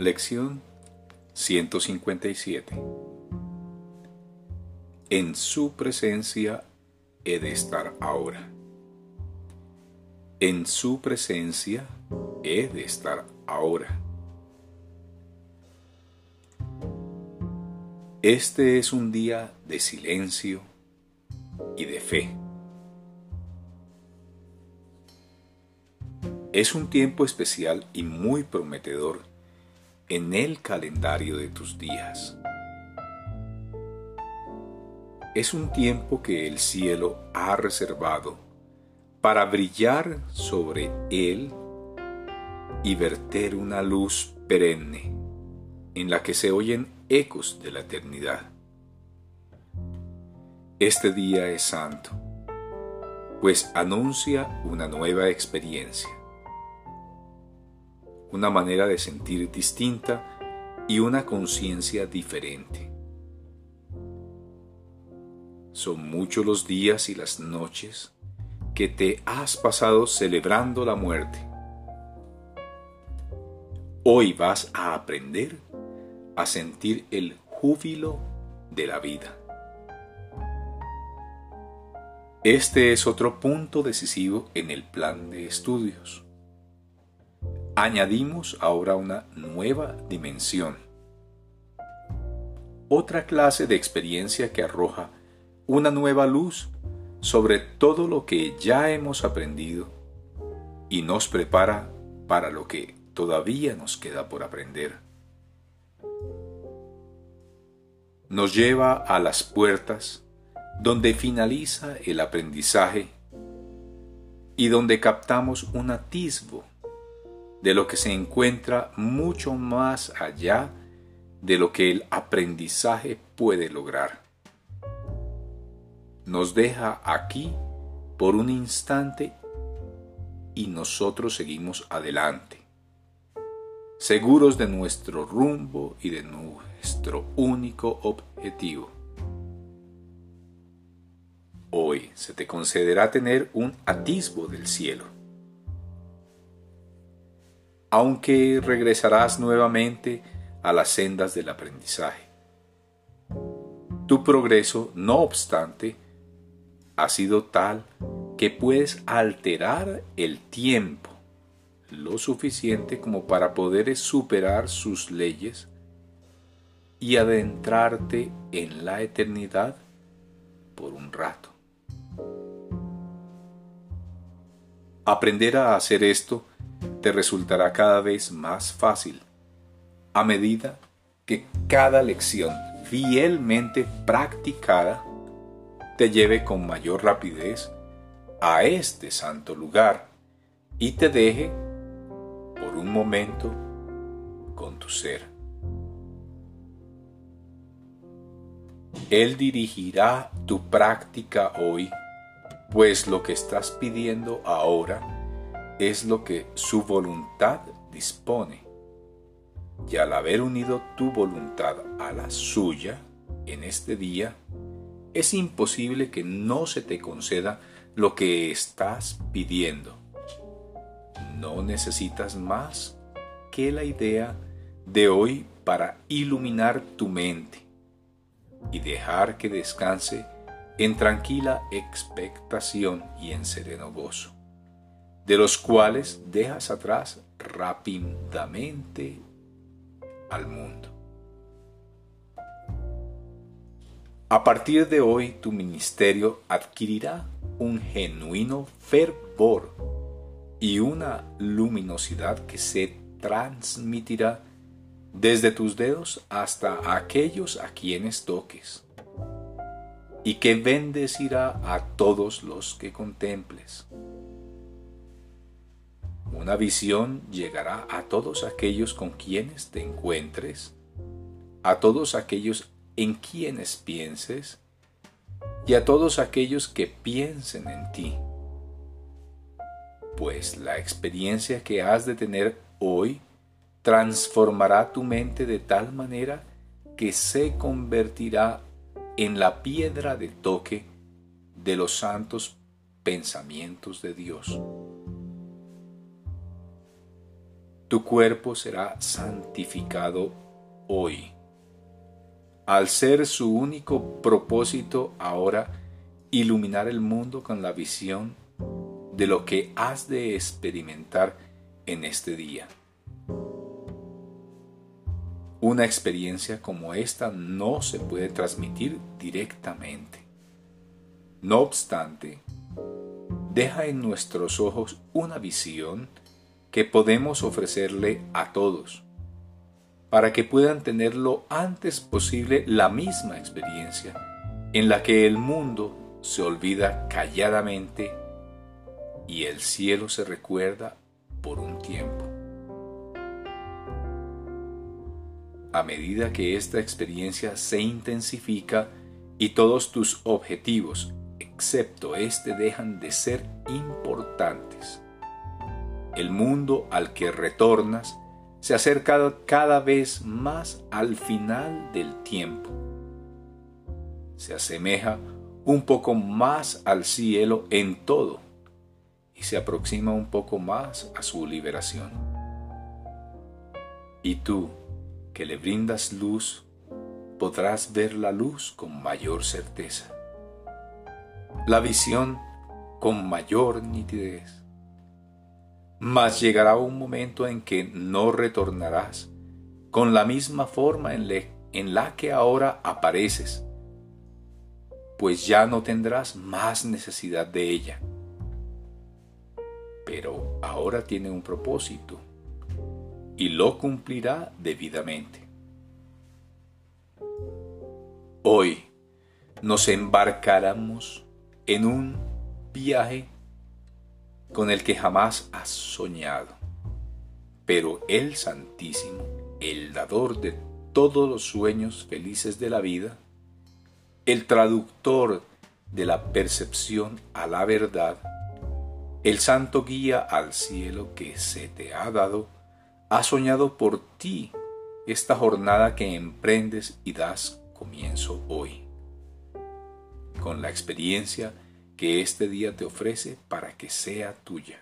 Lección 157 En su presencia he de estar ahora. En su presencia he de estar ahora. Este es un día de silencio y de fe. Es un tiempo especial y muy prometedor en el calendario de tus días. Es un tiempo que el cielo ha reservado para brillar sobre él y verter una luz perenne en la que se oyen ecos de la eternidad. Este día es santo, pues anuncia una nueva experiencia una manera de sentir distinta y una conciencia diferente. Son muchos los días y las noches que te has pasado celebrando la muerte. Hoy vas a aprender a sentir el júbilo de la vida. Este es otro punto decisivo en el plan de estudios añadimos ahora una nueva dimensión. Otra clase de experiencia que arroja una nueva luz sobre todo lo que ya hemos aprendido y nos prepara para lo que todavía nos queda por aprender. Nos lleva a las puertas donde finaliza el aprendizaje y donde captamos un atisbo de lo que se encuentra mucho más allá de lo que el aprendizaje puede lograr. Nos deja aquí por un instante y nosotros seguimos adelante, seguros de nuestro rumbo y de nuestro único objetivo. Hoy se te concederá tener un atisbo del cielo aunque regresarás nuevamente a las sendas del aprendizaje. Tu progreso, no obstante, ha sido tal que puedes alterar el tiempo lo suficiente como para poder superar sus leyes y adentrarte en la eternidad por un rato. Aprender a hacer esto te resultará cada vez más fácil a medida que cada lección fielmente practicada te lleve con mayor rapidez a este santo lugar y te deje por un momento con tu ser. Él dirigirá tu práctica hoy, pues lo que estás pidiendo ahora es lo que su voluntad dispone. Y al haber unido tu voluntad a la suya en este día, es imposible que no se te conceda lo que estás pidiendo. No necesitas más que la idea de hoy para iluminar tu mente y dejar que descanse en tranquila expectación y en sereno gozo de los cuales dejas atrás rápidamente al mundo. A partir de hoy tu ministerio adquirirá un genuino fervor y una luminosidad que se transmitirá desde tus dedos hasta aquellos a quienes toques y que bendecirá a todos los que contemples. Una visión llegará a todos aquellos con quienes te encuentres, a todos aquellos en quienes pienses y a todos aquellos que piensen en ti. Pues la experiencia que has de tener hoy transformará tu mente de tal manera que se convertirá en la piedra de toque de los santos pensamientos de Dios. Tu cuerpo será santificado hoy. Al ser su único propósito ahora iluminar el mundo con la visión de lo que has de experimentar en este día. Una experiencia como esta no se puede transmitir directamente. No obstante, deja en nuestros ojos una visión que podemos ofrecerle a todos, para que puedan tener lo antes posible la misma experiencia en la que el mundo se olvida calladamente y el cielo se recuerda por un tiempo. A medida que esta experiencia se intensifica y todos tus objetivos, excepto este, dejan de ser importantes, el mundo al que retornas se acerca cada vez más al final del tiempo. Se asemeja un poco más al cielo en todo y se aproxima un poco más a su liberación. Y tú, que le brindas luz, podrás ver la luz con mayor certeza, la visión con mayor nitidez. Mas llegará un momento en que no retornarás con la misma forma en, la que ahora apareces pues ya no tendrás más necesidad de ella. Pero ahora tiene un propósito y lo cumplirá debidamente. Hoy nos embarcaremos en un viaje con el que jamás has soñado, pero el Santísimo, el dador de todos los sueños felices de la vida, el traductor de la percepción a la verdad, el santo guía al cielo que se te ha dado, ha soñado por ti esta jornada que emprendes y das comienzo hoy, con la experiencia que este día te ofrece para que sea tuya.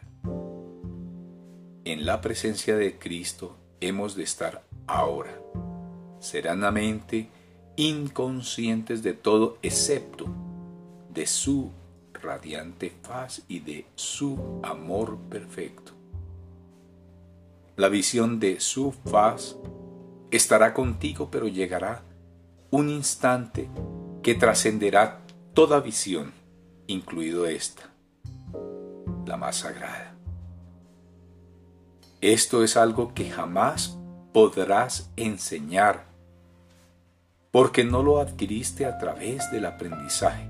En la presencia de Cristo hemos de estar ahora, serenamente inconscientes de todo excepto de su radiante faz y de su amor perfecto. La visión de su faz estará contigo, pero llegará un instante que trascenderá toda visión, incluido esta, la más sagrada. Esto es algo que jamás podrás enseñar porque no lo adquiriste a través del aprendizaje.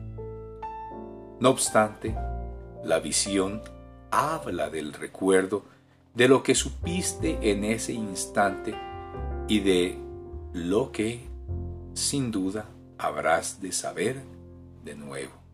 No obstante, la visión habla del recuerdo de lo que supiste en ese instante y de lo que, sin duda, habrás de saber de nuevo.